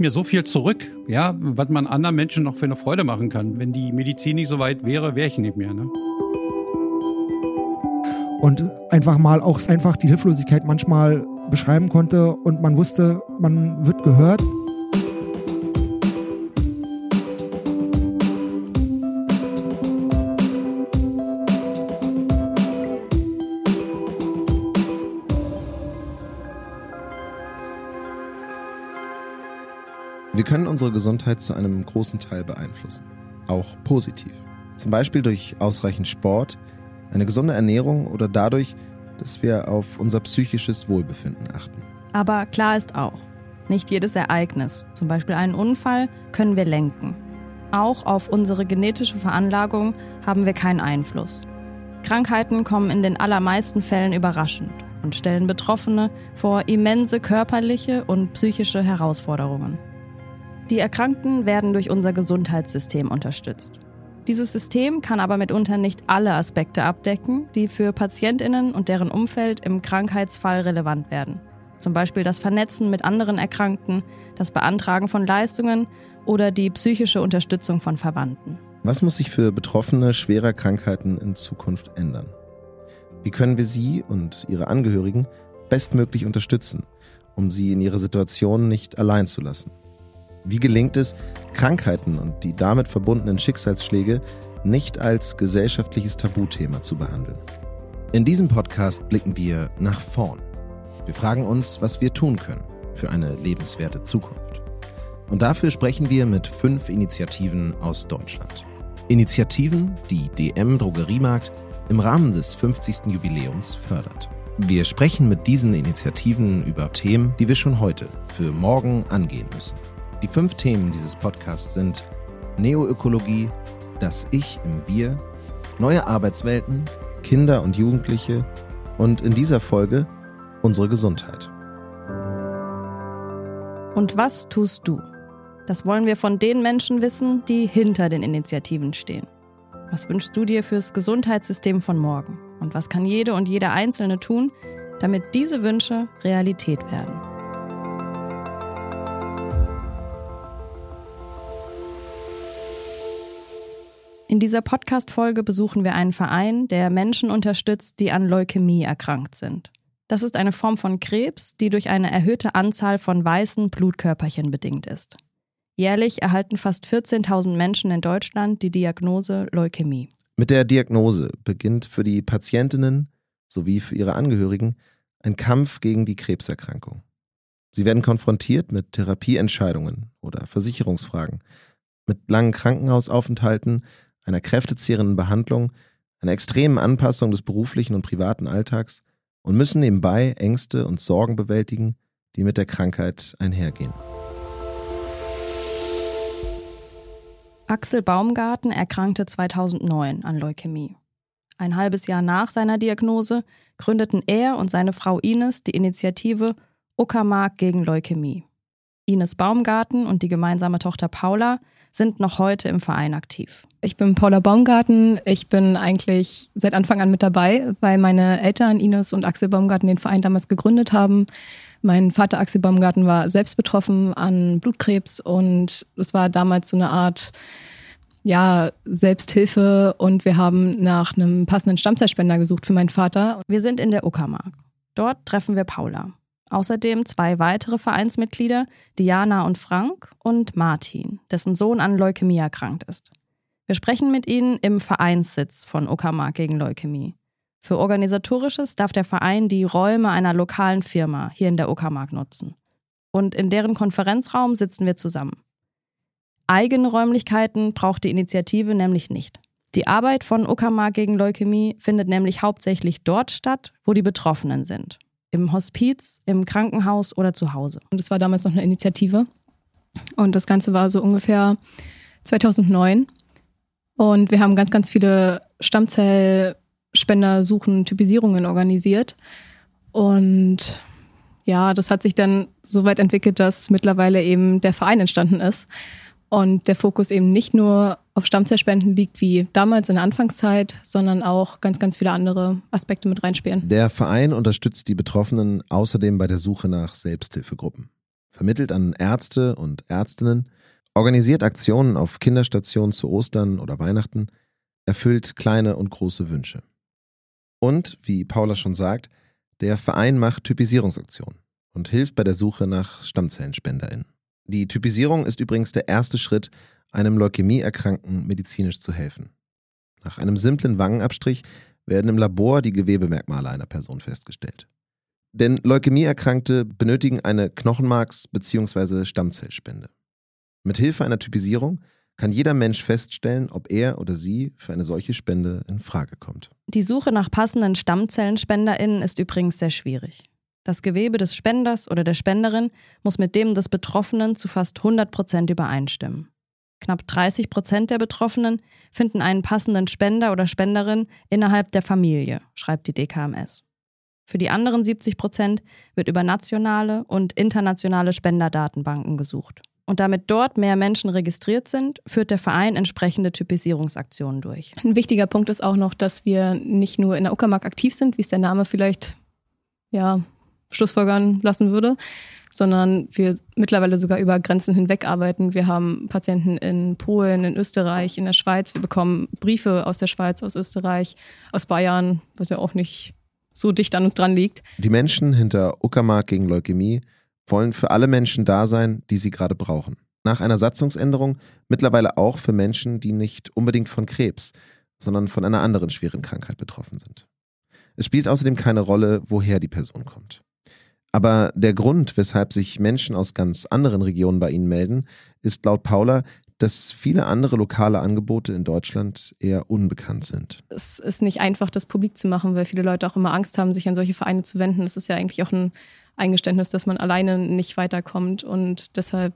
mir so viel zurück, ja, was man anderen Menschen noch für eine Freude machen kann. Wenn die Medizin nicht so weit wäre, wäre ich nicht mehr. Ne? Und einfach mal auch einfach die Hilflosigkeit manchmal beschreiben konnte und man wusste, man wird gehört. Können unsere Gesundheit zu einem großen Teil beeinflussen, auch positiv. Zum Beispiel durch ausreichend Sport, eine gesunde Ernährung oder dadurch, dass wir auf unser psychisches Wohlbefinden achten. Aber klar ist auch, nicht jedes Ereignis, zum Beispiel einen Unfall, können wir lenken. Auch auf unsere genetische Veranlagung haben wir keinen Einfluss. Krankheiten kommen in den allermeisten Fällen überraschend und stellen Betroffene vor immense körperliche und psychische Herausforderungen. Die Erkrankten werden durch unser Gesundheitssystem unterstützt. Dieses System kann aber mitunter nicht alle Aspekte abdecken, die für Patientinnen und deren Umfeld im Krankheitsfall relevant werden. Zum Beispiel das Vernetzen mit anderen Erkrankten, das Beantragen von Leistungen oder die psychische Unterstützung von Verwandten. Was muss sich für Betroffene schwerer Krankheiten in Zukunft ändern? Wie können wir sie und ihre Angehörigen bestmöglich unterstützen, um sie in ihrer Situation nicht allein zu lassen? Wie gelingt es, Krankheiten und die damit verbundenen Schicksalsschläge nicht als gesellschaftliches Tabuthema zu behandeln? In diesem Podcast blicken wir nach vorn. Wir fragen uns, was wir tun können für eine lebenswerte Zukunft. Und dafür sprechen wir mit fünf Initiativen aus Deutschland. Initiativen, die DM Drogeriemarkt im Rahmen des 50. Jubiläums fördert. Wir sprechen mit diesen Initiativen über Themen, die wir schon heute für morgen angehen müssen. Die fünf Themen dieses Podcasts sind Neoökologie, das Ich im Wir, neue Arbeitswelten, Kinder und Jugendliche und in dieser Folge unsere Gesundheit. Und was tust du? Das wollen wir von den Menschen wissen, die hinter den Initiativen stehen. Was wünschst du dir fürs Gesundheitssystem von morgen? Und was kann jede und jeder Einzelne tun, damit diese Wünsche Realität werden? In dieser Podcast-Folge besuchen wir einen Verein, der Menschen unterstützt, die an Leukämie erkrankt sind. Das ist eine Form von Krebs, die durch eine erhöhte Anzahl von weißen Blutkörperchen bedingt ist. Jährlich erhalten fast 14.000 Menschen in Deutschland die Diagnose Leukämie. Mit der Diagnose beginnt für die Patientinnen sowie für ihre Angehörigen ein Kampf gegen die Krebserkrankung. Sie werden konfrontiert mit Therapieentscheidungen oder Versicherungsfragen, mit langen Krankenhausaufenthalten einer kräftezehrenden Behandlung, einer extremen Anpassung des beruflichen und privaten Alltags und müssen nebenbei Ängste und Sorgen bewältigen, die mit der Krankheit einhergehen. Axel Baumgarten erkrankte 2009 an Leukämie. Ein halbes Jahr nach seiner Diagnose gründeten er und seine Frau Ines die Initiative Uckermark gegen Leukämie. Ines Baumgarten und die gemeinsame Tochter Paula sind noch heute im Verein aktiv. Ich bin Paula Baumgarten. Ich bin eigentlich seit Anfang an mit dabei, weil meine Eltern Ines und Axel Baumgarten den Verein damals gegründet haben. Mein Vater Axel Baumgarten war selbst betroffen an Blutkrebs und es war damals so eine Art ja, Selbsthilfe und wir haben nach einem passenden Stammzellspender gesucht für meinen Vater. Wir sind in der Uckermark. Dort treffen wir Paula. Außerdem zwei weitere Vereinsmitglieder, Diana und Frank und Martin, dessen Sohn an Leukämie erkrankt ist. Wir sprechen mit ihnen im Vereinssitz von Uckermark gegen Leukämie. Für Organisatorisches darf der Verein die Räume einer lokalen Firma hier in der Uckermark nutzen. Und in deren Konferenzraum sitzen wir zusammen. Eigene Räumlichkeiten braucht die Initiative nämlich nicht. Die Arbeit von Uckermark gegen Leukämie findet nämlich hauptsächlich dort statt, wo die Betroffenen sind im Hospiz, im Krankenhaus oder zu Hause. Und es war damals noch eine Initiative. Und das Ganze war so ungefähr 2009. Und wir haben ganz, ganz viele Stammzellspendersuchen, Typisierungen organisiert. Und ja, das hat sich dann so weit entwickelt, dass mittlerweile eben der Verein entstanden ist. Und der Fokus eben nicht nur auf Stammzellspenden liegt wie damals in der Anfangszeit, sondern auch ganz, ganz viele andere Aspekte mit reinspielen. Der Verein unterstützt die Betroffenen außerdem bei der Suche nach Selbsthilfegruppen. vermittelt an Ärzte und Ärztinnen, organisiert Aktionen auf Kinderstationen zu Ostern oder Weihnachten, erfüllt kleine und große Wünsche. Und, wie Paula schon sagt, der Verein macht Typisierungsaktionen und hilft bei der Suche nach StammzellenspenderInnen. Die Typisierung ist übrigens der erste Schritt, einem Leukämieerkrankten medizinisch zu helfen. Nach einem simplen Wangenabstrich werden im Labor die Gewebemerkmale einer Person festgestellt. Denn Leukämieerkrankte benötigen eine Knochenmarks- bzw. Stammzellspende. Mit Hilfe einer Typisierung kann jeder Mensch feststellen, ob er oder sie für eine solche Spende in Frage kommt. Die Suche nach passenden StammzellenspenderInnen ist übrigens sehr schwierig. Das Gewebe des Spenders oder der Spenderin muss mit dem des Betroffenen zu fast 100 Prozent übereinstimmen. Knapp 30 Prozent der Betroffenen finden einen passenden Spender oder Spenderin innerhalb der Familie, schreibt die DKMS. Für die anderen 70 Prozent wird über nationale und internationale Spenderdatenbanken gesucht. Und damit dort mehr Menschen registriert sind, führt der Verein entsprechende Typisierungsaktionen durch. Ein wichtiger Punkt ist auch noch, dass wir nicht nur in der Uckermark aktiv sind, wie es der Name vielleicht ja, schlussfolgern lassen würde, sondern wir mittlerweile sogar über Grenzen hinweg arbeiten. Wir haben Patienten in Polen, in Österreich, in der Schweiz. Wir bekommen Briefe aus der Schweiz, aus Österreich, aus Bayern, was ja auch nicht so dicht an uns dran liegt. Die Menschen hinter Uckermark gegen Leukämie wollen für alle Menschen da sein, die sie gerade brauchen. Nach einer Satzungsänderung mittlerweile auch für Menschen, die nicht unbedingt von Krebs, sondern von einer anderen schweren Krankheit betroffen sind. Es spielt außerdem keine Rolle, woher die Person kommt. Aber der Grund, weshalb sich Menschen aus ganz anderen Regionen bei Ihnen melden, ist laut Paula, dass viele andere lokale Angebote in Deutschland eher unbekannt sind. Es ist nicht einfach, das publik zu machen, weil viele Leute auch immer Angst haben, sich an solche Vereine zu wenden. Das ist ja eigentlich auch ein Eingeständnis, dass man alleine nicht weiterkommt und deshalb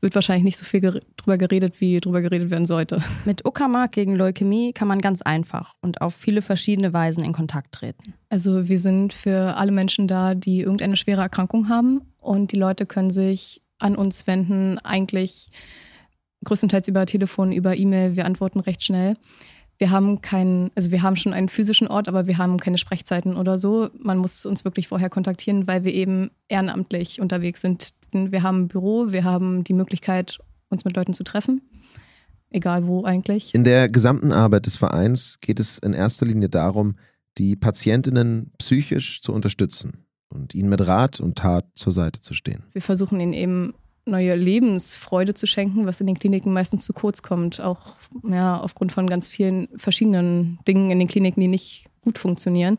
wird wahrscheinlich nicht so viel ger drüber geredet, wie drüber geredet werden sollte. Mit Uckermark gegen Leukämie kann man ganz einfach und auf viele verschiedene Weisen in Kontakt treten. Also wir sind für alle Menschen da, die irgendeine schwere Erkrankung haben und die Leute können sich an uns wenden, eigentlich größtenteils über Telefon, über E-Mail. Wir antworten recht schnell. Wir haben keinen, also wir haben schon einen physischen Ort, aber wir haben keine Sprechzeiten oder so. Man muss uns wirklich vorher kontaktieren, weil wir eben ehrenamtlich unterwegs sind. Wir haben ein Büro, wir haben die Möglichkeit, uns mit Leuten zu treffen. Egal wo eigentlich. In der gesamten Arbeit des Vereins geht es in erster Linie darum, die Patientinnen psychisch zu unterstützen und ihnen mit Rat und Tat zur Seite zu stehen. Wir versuchen ihnen eben neue Lebensfreude zu schenken, was in den Kliniken meistens zu kurz kommt, auch ja, aufgrund von ganz vielen verschiedenen Dingen in den Kliniken, die nicht gut funktionieren.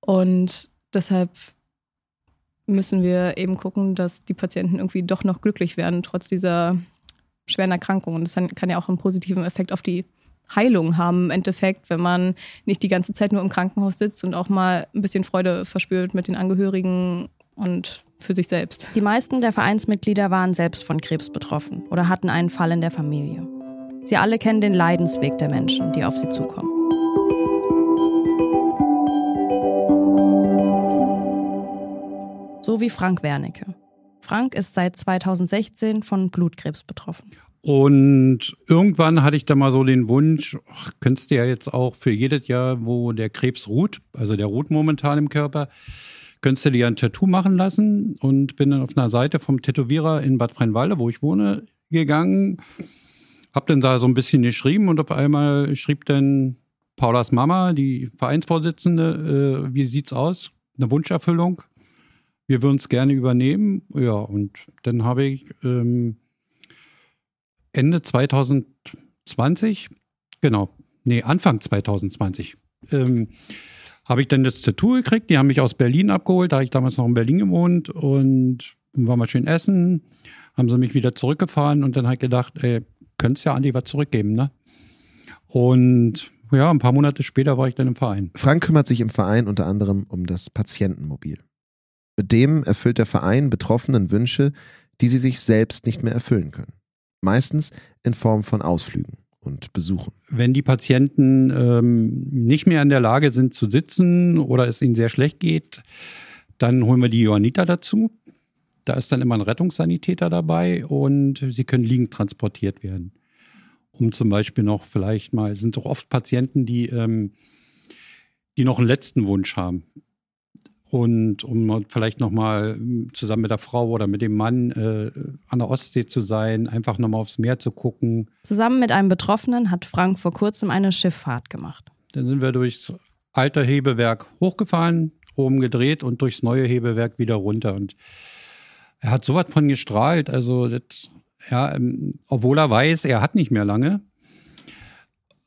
Und deshalb müssen wir eben gucken, dass die Patienten irgendwie doch noch glücklich werden, trotz dieser schweren Erkrankung. Und das kann ja auch einen positiven Effekt auf die Heilung haben im Endeffekt, wenn man nicht die ganze Zeit nur im Krankenhaus sitzt und auch mal ein bisschen Freude verspürt mit den Angehörigen und für sich selbst. Die meisten der Vereinsmitglieder waren selbst von Krebs betroffen oder hatten einen Fall in der Familie. Sie alle kennen den Leidensweg der Menschen, die auf sie zukommen. So wie Frank Wernicke. Frank ist seit 2016 von Blutkrebs betroffen. Und irgendwann hatte ich da mal so den Wunsch, ach, könntest du ja jetzt auch für jedes Jahr, wo der Krebs ruht, also der ruht momentan im Körper, könntest du dir ein Tattoo machen lassen und bin dann auf einer Seite vom Tätowierer in Bad Freienwalde, wo ich wohne, gegangen. Hab dann da so ein bisschen geschrieben und auf einmal schrieb dann Paulas Mama, die Vereinsvorsitzende, äh, wie sieht's aus? Eine Wunscherfüllung. Wir würden es gerne übernehmen. Ja, und dann habe ich ähm, Ende 2020, genau, nee, Anfang 2020, ähm, habe ich dann das Tattoo gekriegt. Die haben mich aus Berlin abgeholt. Da habe ich damals noch in Berlin gewohnt und war mal schön essen. Haben sie mich wieder zurückgefahren und dann habe ich gedacht, ey, könntest ja Andi was zurückgeben, ne? Und ja, ein paar Monate später war ich dann im Verein. Frank kümmert sich im Verein unter anderem um das Patientenmobil. Mit dem erfüllt der Verein Betroffenen Wünsche, die sie sich selbst nicht mehr erfüllen können. Meistens in Form von Ausflügen und Besuchen. Wenn die Patienten ähm, nicht mehr in der Lage sind zu sitzen oder es ihnen sehr schlecht geht, dann holen wir die Johanniter dazu. Da ist dann immer ein Rettungssanitäter dabei und sie können liegend transportiert werden. Um zum Beispiel noch vielleicht mal, es sind doch oft Patienten, die, ähm, die noch einen letzten Wunsch haben. Und um vielleicht nochmal zusammen mit der Frau oder mit dem Mann äh, an der Ostsee zu sein, einfach nochmal aufs Meer zu gucken. Zusammen mit einem Betroffenen hat Frank vor kurzem eine Schifffahrt gemacht. Dann sind wir durchs alte Hebewerk hochgefahren, oben gedreht und durchs neue Hebewerk wieder runter. Und er hat sowas von gestrahlt, also das, ja, ähm, obwohl er weiß, er hat nicht mehr lange.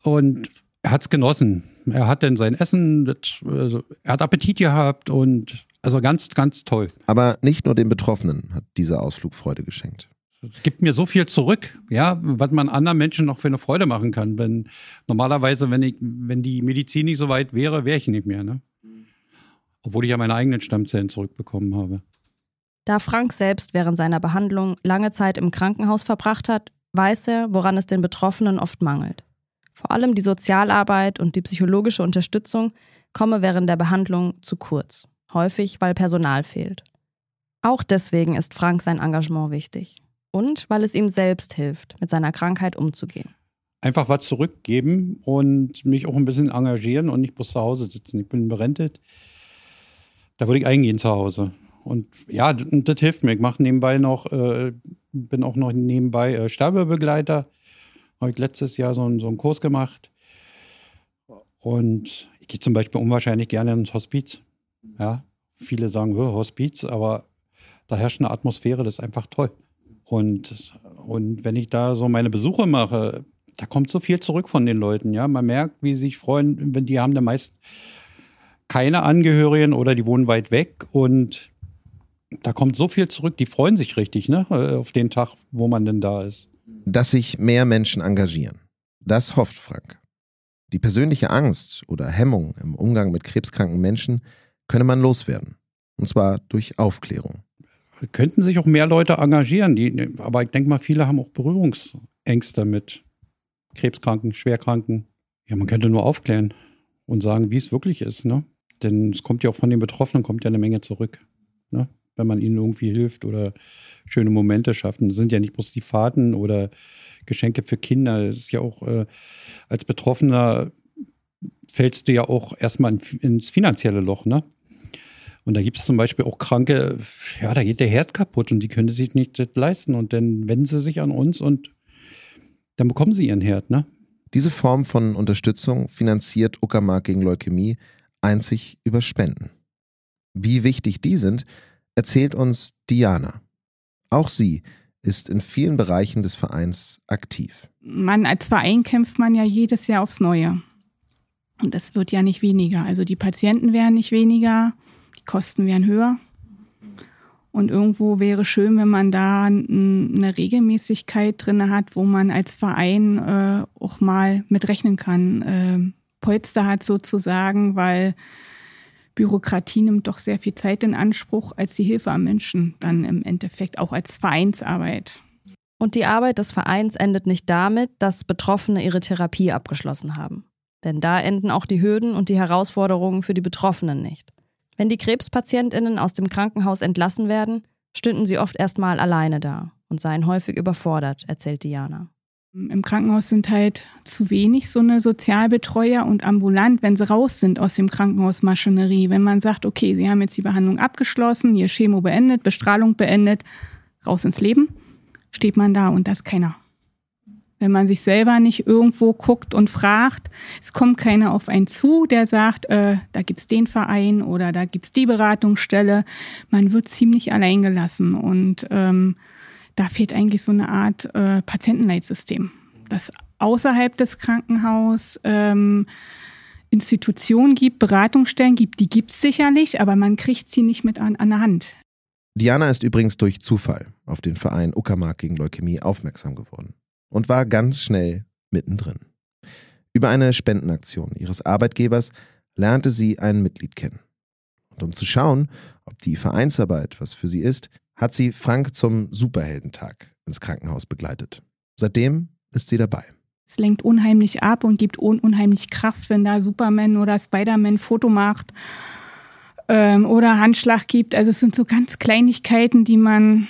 Und er hat es genossen. Er hat dann sein Essen, das, also, er hat Appetit gehabt und also ganz, ganz toll. Aber nicht nur den Betroffenen hat dieser Ausflug Freude geschenkt. Es gibt mir so viel zurück, ja, was man anderen Menschen noch für eine Freude machen kann. Wenn normalerweise, wenn ich, wenn die Medizin nicht so weit wäre, wäre ich nicht mehr, ne? Obwohl ich ja meine eigenen Stammzellen zurückbekommen habe. Da Frank selbst während seiner Behandlung lange Zeit im Krankenhaus verbracht hat, weiß er, woran es den Betroffenen oft mangelt. Vor allem die Sozialarbeit und die psychologische Unterstützung komme während der Behandlung zu kurz, häufig weil Personal fehlt. Auch deswegen ist Frank sein Engagement wichtig und weil es ihm selbst hilft, mit seiner Krankheit umzugehen. Einfach was zurückgeben und mich auch ein bisschen engagieren und nicht bloß zu Hause sitzen. Ich bin berentet. Da würde ich eingehen zu Hause. Und ja, das, das hilft mir. Ich mache nebenbei noch, äh, bin auch noch nebenbei äh, Sterbebegleiter habe ich letztes Jahr so einen, so einen Kurs gemacht. Und ich gehe zum Beispiel unwahrscheinlich gerne ins Hospiz. Ja, viele sagen, Hospiz, aber da herrscht eine Atmosphäre, das ist einfach toll. Und, und wenn ich da so meine Besuche mache, da kommt so viel zurück von den Leuten. Ja, man merkt, wie sie sich freuen, wenn die haben da meist keine Angehörigen oder die wohnen weit weg und da kommt so viel zurück. Die freuen sich richtig, ne, auf den Tag, wo man denn da ist dass sich mehr Menschen engagieren. Das hofft Frank. Die persönliche Angst oder Hemmung im Umgang mit krebskranken Menschen könne man loswerden. Und zwar durch Aufklärung. Könnten sich auch mehr Leute engagieren, die, aber ich denke mal, viele haben auch Berührungsängste mit Krebskranken, Schwerkranken. Ja, man könnte nur aufklären und sagen, wie es wirklich ist. Ne? Denn es kommt ja auch von den Betroffenen kommt ja eine Menge zurück. Ne? Wenn man ihnen irgendwie hilft oder schöne Momente schafft. Und das sind ja nicht bloß die Fahrten oder Geschenke für Kinder. Das ist ja auch äh, als Betroffener fällst du ja auch erstmal ins finanzielle Loch, ne? Und da gibt es zum Beispiel auch Kranke, ja, da geht der Herd kaputt und die können sich nicht leisten. Und dann wenden sie sich an uns und dann bekommen sie ihren Herd, ne? Diese Form von Unterstützung finanziert Uckermark gegen Leukämie einzig über Spenden. Wie wichtig die sind, erzählt uns Diana. Auch sie ist in vielen Bereichen des Vereins aktiv. Man als Verein kämpft man ja jedes Jahr aufs Neue. Und das wird ja nicht weniger. Also die Patienten werden nicht weniger, die Kosten werden höher. Und irgendwo wäre schön, wenn man da eine Regelmäßigkeit drin hat, wo man als Verein äh, auch mal mitrechnen kann. Äh, Polster hat sozusagen, weil Bürokratie nimmt doch sehr viel Zeit in Anspruch, als die Hilfe am Menschen dann im Endeffekt auch als Vereinsarbeit. Und die Arbeit des Vereins endet nicht damit, dass Betroffene ihre Therapie abgeschlossen haben. Denn da enden auch die Hürden und die Herausforderungen für die Betroffenen nicht. Wenn die Krebspatientinnen aus dem Krankenhaus entlassen werden, stünden sie oft erstmal alleine da und seien häufig überfordert, erzählt Diana. Im Krankenhaus sind halt zu wenig so eine Sozialbetreuer und ambulant, wenn sie raus sind aus dem Krankenhausmaschinerie. Wenn man sagt, okay, sie haben jetzt die Behandlung abgeschlossen, ihr Chemo beendet, Bestrahlung beendet, raus ins Leben, steht man da und das keiner. Wenn man sich selber nicht irgendwo guckt und fragt, es kommt keiner auf einen zu, der sagt, äh, da gibt's den Verein oder da gibt's die Beratungsstelle. Man wird ziemlich allein gelassen und ähm, da fehlt eigentlich so eine Art äh, Patientenleitsystem, das außerhalb des Krankenhauses ähm, Institutionen gibt, Beratungsstellen gibt, die gibt es sicherlich, aber man kriegt sie nicht mit an, an der Hand. Diana ist übrigens durch Zufall auf den Verein Uckermark gegen Leukämie aufmerksam geworden und war ganz schnell mittendrin. Über eine Spendenaktion ihres Arbeitgebers lernte sie ein Mitglied kennen. Und um zu schauen, ob die Vereinsarbeit was für sie ist, hat sie Frank zum Superheldentag ins Krankenhaus begleitet. Seitdem ist sie dabei. Es lenkt unheimlich ab und gibt un unheimlich Kraft, wenn da Superman oder Spider-Man Foto macht ähm, oder Handschlag gibt. Also es sind so ganz Kleinigkeiten, die man,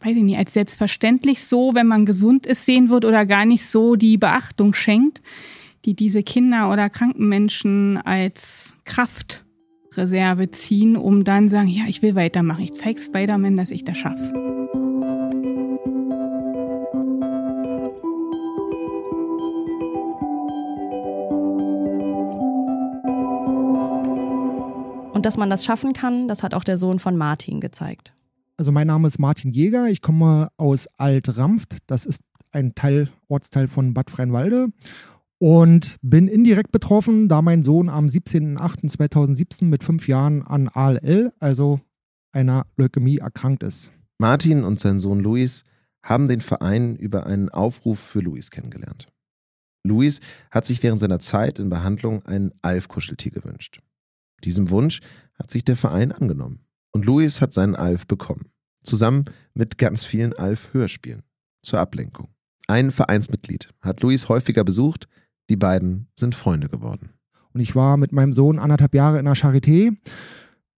weiß ich nicht, als selbstverständlich so, wenn man gesund ist, sehen wird oder gar nicht so die Beachtung schenkt, die diese Kinder oder kranken Menschen als Kraft Reserve ziehen, um dann sagen, ja, ich will weitermachen. Ich zeige Spider-Man, dass ich das schaffe. Und dass man das schaffen kann, das hat auch der Sohn von Martin gezeigt. Also mein Name ist Martin Jäger, ich komme aus Alt-Rampft, das ist ein Teil, Ortsteil von Bad Freienwalde und bin indirekt betroffen, da mein Sohn am 17.08.2017 mit fünf Jahren an ALL, also einer Leukämie, erkrankt ist. Martin und sein Sohn Luis haben den Verein über einen Aufruf für Luis kennengelernt. Luis hat sich während seiner Zeit in Behandlung ein Alf-Kuscheltier gewünscht. Diesem Wunsch hat sich der Verein angenommen. Und Luis hat seinen Alf bekommen. Zusammen mit ganz vielen Alf-Hörspielen. Zur Ablenkung. Ein Vereinsmitglied hat Luis häufiger besucht. Die beiden sind Freunde geworden. Und ich war mit meinem Sohn anderthalb Jahre in der Charité.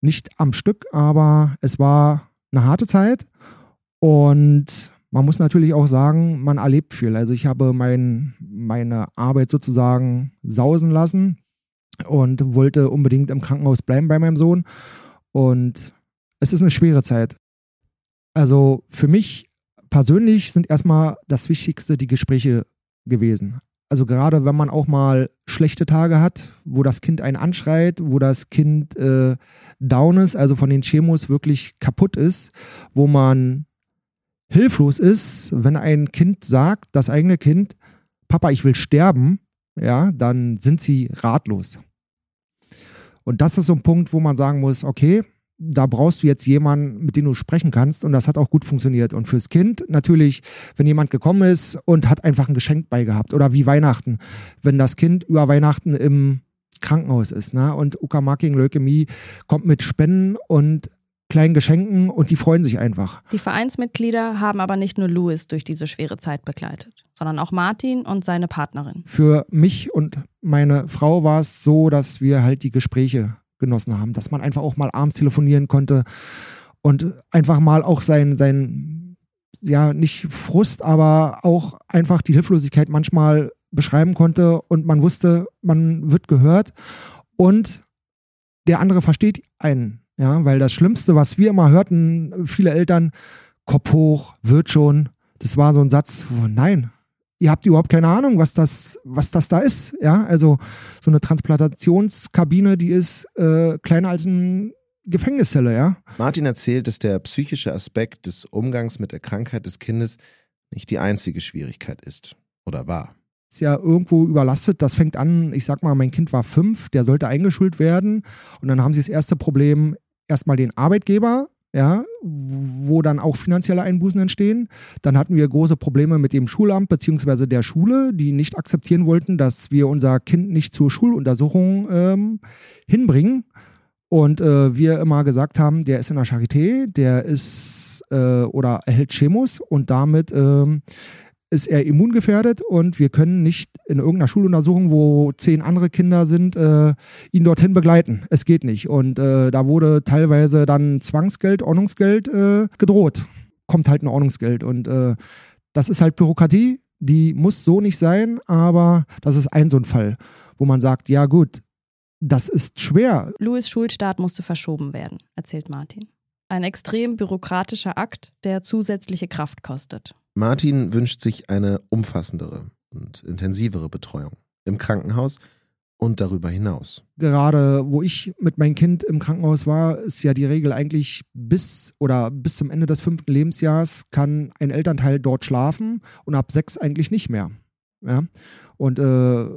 Nicht am Stück, aber es war eine harte Zeit. Und man muss natürlich auch sagen, man erlebt viel. Also ich habe mein, meine Arbeit sozusagen sausen lassen und wollte unbedingt im Krankenhaus bleiben bei meinem Sohn. Und es ist eine schwere Zeit. Also für mich persönlich sind erstmal das Wichtigste die Gespräche gewesen. Also gerade wenn man auch mal schlechte Tage hat, wo das Kind einen anschreit, wo das Kind äh, down ist, also von den Chemos wirklich kaputt ist, wo man hilflos ist, wenn ein Kind sagt, das eigene Kind, Papa, ich will sterben, ja, dann sind sie ratlos. Und das ist so ein Punkt, wo man sagen muss, okay, da brauchst du jetzt jemanden, mit dem du sprechen kannst. Und das hat auch gut funktioniert. Und fürs Kind natürlich, wenn jemand gekommen ist und hat einfach ein Geschenk beigehabt. Oder wie Weihnachten, wenn das Kind über Weihnachten im Krankenhaus ist. Ne? Und Uckermarking Leukämie kommt mit Spenden und kleinen Geschenken und die freuen sich einfach. Die Vereinsmitglieder haben aber nicht nur Louis durch diese schwere Zeit begleitet, sondern auch Martin und seine Partnerin. Für mich und meine Frau war es so, dass wir halt die Gespräche genossen haben, dass man einfach auch mal abends telefonieren konnte und einfach mal auch sein, sein ja, nicht Frust, aber auch einfach die Hilflosigkeit manchmal beschreiben konnte und man wusste, man wird gehört und der andere versteht einen ja, weil das Schlimmste, was wir immer hörten, viele Eltern, Kopf hoch, wird schon. Das war so ein Satz, wo, nein, ihr habt überhaupt keine Ahnung, was das, was das da ist. Ja, also so eine Transplantationskabine, die ist äh, kleiner als ein Gefängniszelle, ja. Martin erzählt, dass der psychische Aspekt des Umgangs mit der Krankheit des Kindes nicht die einzige Schwierigkeit ist oder war ist ja irgendwo überlastet. Das fängt an, ich sag mal, mein Kind war fünf, der sollte eingeschult werden. Und dann haben sie das erste Problem, erstmal den Arbeitgeber, ja, wo dann auch finanzielle Einbußen entstehen. Dann hatten wir große Probleme mit dem Schulamt bzw. der Schule, die nicht akzeptieren wollten, dass wir unser Kind nicht zur Schuluntersuchung ähm, hinbringen. Und äh, wir immer gesagt haben, der ist in der Charité, der ist äh, oder erhält Chemos und damit ähm, ist er immungefährdet und wir können nicht in irgendeiner Schuluntersuchung, wo zehn andere Kinder sind, äh, ihn dorthin begleiten. Es geht nicht. Und äh, da wurde teilweise dann Zwangsgeld, Ordnungsgeld äh, gedroht. Kommt halt ein Ordnungsgeld. Und äh, das ist halt Bürokratie, die muss so nicht sein, aber das ist ein so ein Fall, wo man sagt, ja gut, das ist schwer. Louis Schulstart musste verschoben werden, erzählt Martin. Ein extrem bürokratischer Akt, der zusätzliche Kraft kostet. Martin wünscht sich eine umfassendere und intensivere Betreuung im Krankenhaus und darüber hinaus. Gerade wo ich mit meinem Kind im Krankenhaus war, ist ja die Regel eigentlich bis oder bis zum Ende des fünften Lebensjahres kann ein Elternteil dort schlafen und ab sechs eigentlich nicht mehr. Ja? Und äh,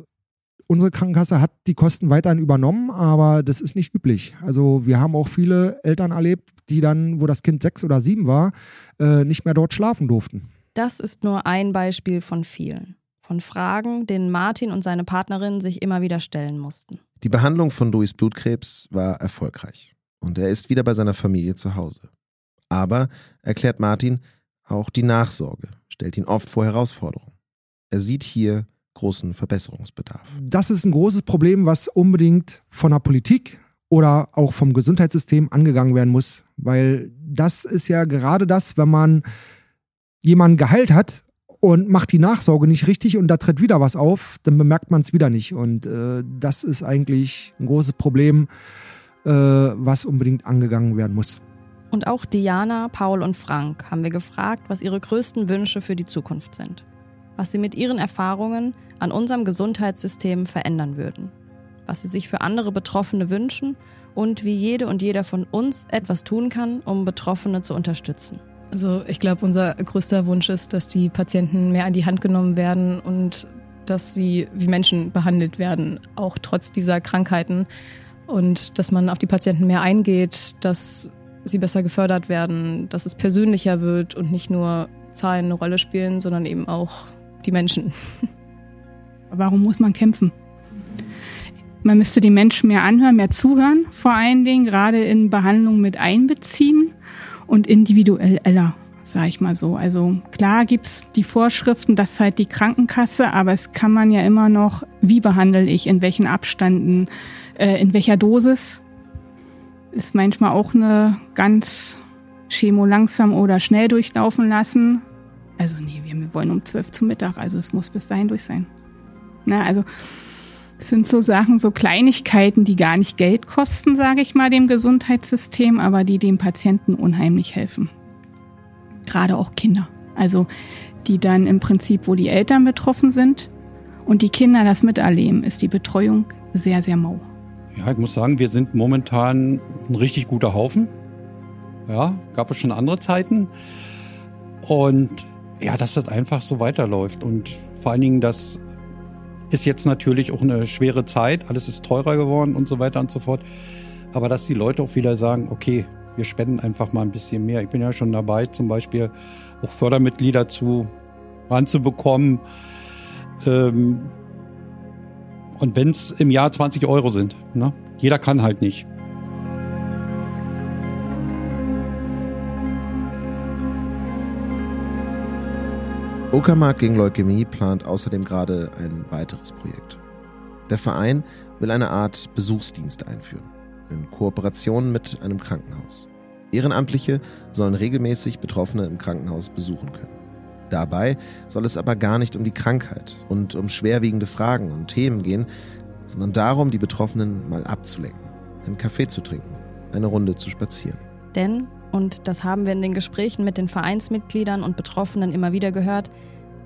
unsere Krankenkasse hat die Kosten weiterhin übernommen, aber das ist nicht üblich. Also wir haben auch viele Eltern erlebt, die dann, wo das Kind sechs oder sieben war, äh, nicht mehr dort schlafen durften. Das ist nur ein Beispiel von vielen. Von Fragen, denen Martin und seine Partnerin sich immer wieder stellen mussten. Die Behandlung von Louis Blutkrebs war erfolgreich und er ist wieder bei seiner Familie zu Hause. Aber, erklärt Martin, auch die Nachsorge stellt ihn oft vor Herausforderungen. Er sieht hier großen Verbesserungsbedarf. Das ist ein großes Problem, was unbedingt von der Politik oder auch vom Gesundheitssystem angegangen werden muss, weil das ist ja gerade das, wenn man jemanden geheilt hat und macht die Nachsorge nicht richtig und da tritt wieder was auf, dann bemerkt man es wieder nicht. Und äh, das ist eigentlich ein großes Problem, äh, was unbedingt angegangen werden muss. Und auch Diana, Paul und Frank haben wir gefragt, was ihre größten Wünsche für die Zukunft sind. Was sie mit ihren Erfahrungen an unserem Gesundheitssystem verändern würden. Was sie sich für andere Betroffene wünschen und wie jede und jeder von uns etwas tun kann, um Betroffene zu unterstützen. Also ich glaube, unser größter Wunsch ist, dass die Patienten mehr an die Hand genommen werden und dass sie wie Menschen behandelt werden, auch trotz dieser Krankheiten. Und dass man auf die Patienten mehr eingeht, dass sie besser gefördert werden, dass es persönlicher wird und nicht nur Zahlen eine Rolle spielen, sondern eben auch die Menschen. Warum muss man kämpfen? Man müsste die Menschen mehr anhören, mehr zuhören, vor allen Dingen gerade in Behandlungen mit einbeziehen und individueller, sage ich mal so. Also klar gibt's die Vorschriften, das ist halt die Krankenkasse, aber es kann man ja immer noch, wie behandle ich, in welchen Abständen, äh, in welcher Dosis ist manchmal auch eine ganz Chemo langsam oder schnell durchlaufen lassen. Also nee, wir wollen um zwölf zum Mittag, also es muss bis dahin durch sein. Na, also es sind so Sachen, so Kleinigkeiten, die gar nicht Geld kosten, sage ich mal, dem Gesundheitssystem, aber die dem Patienten unheimlich helfen. Gerade auch Kinder. Also die dann im Prinzip, wo die Eltern betroffen sind und die Kinder das miterleben, ist die Betreuung sehr, sehr mau. Ja, ich muss sagen, wir sind momentan ein richtig guter Haufen. Ja, gab es schon andere Zeiten. Und ja, dass das einfach so weiterläuft. Und vor allen Dingen, das ist jetzt natürlich auch eine schwere Zeit. Alles ist teurer geworden und so weiter und so fort. Aber dass die Leute auch wieder sagen, okay, wir spenden einfach mal ein bisschen mehr. Ich bin ja schon dabei, zum Beispiel auch Fördermitglieder zu ranzubekommen. Ähm, und wenn es im Jahr 20 Euro sind, ne? jeder kann halt nicht. Uckermark gegen Leukämie plant außerdem gerade ein weiteres Projekt. Der Verein will eine Art Besuchsdienst einführen, in Kooperation mit einem Krankenhaus. Ehrenamtliche sollen regelmäßig Betroffene im Krankenhaus besuchen können. Dabei soll es aber gar nicht um die Krankheit und um schwerwiegende Fragen und Themen gehen, sondern darum, die Betroffenen mal abzulenken, einen Kaffee zu trinken, eine Runde zu spazieren. Denn, und das haben wir in den Gesprächen mit den Vereinsmitgliedern und Betroffenen immer wieder gehört,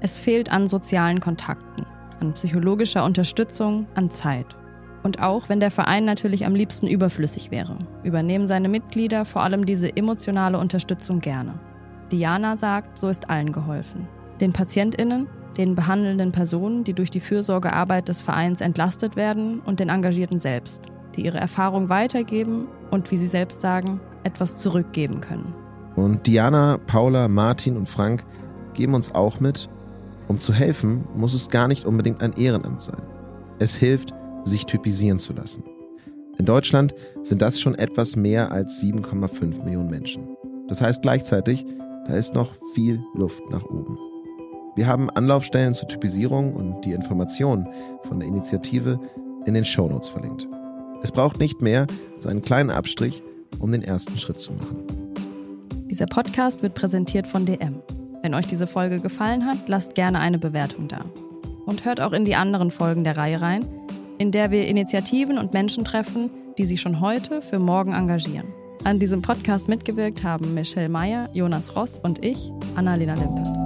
es fehlt an sozialen Kontakten, an psychologischer Unterstützung, an Zeit. Und auch wenn der Verein natürlich am liebsten überflüssig wäre, übernehmen seine Mitglieder vor allem diese emotionale Unterstützung gerne. Diana sagt, so ist allen geholfen. Den PatientInnen, den behandelnden Personen, die durch die Fürsorgearbeit des Vereins entlastet werden und den Engagierten selbst, die ihre Erfahrung weitergeben und, wie sie selbst sagen, etwas zurückgeben können. Und Diana, Paula, Martin und Frank geben uns auch mit, um zu helfen, muss es gar nicht unbedingt ein Ehrenamt sein. Es hilft, sich typisieren zu lassen. In Deutschland sind das schon etwas mehr als 7,5 Millionen Menschen. Das heißt gleichzeitig, da ist noch viel Luft nach oben. Wir haben Anlaufstellen zur Typisierung und die Informationen von der Initiative in den Shownotes verlinkt. Es braucht nicht mehr als einen kleinen Abstrich, um den ersten Schritt zu machen. Dieser Podcast wird präsentiert von DM. Wenn euch diese Folge gefallen hat, lasst gerne eine Bewertung da. Und hört auch in die anderen Folgen der Reihe rein, in der wir Initiativen und Menschen treffen, die sich schon heute für morgen engagieren. An diesem Podcast mitgewirkt haben Michelle Meyer, Jonas Ross und ich, Annalena Limpe.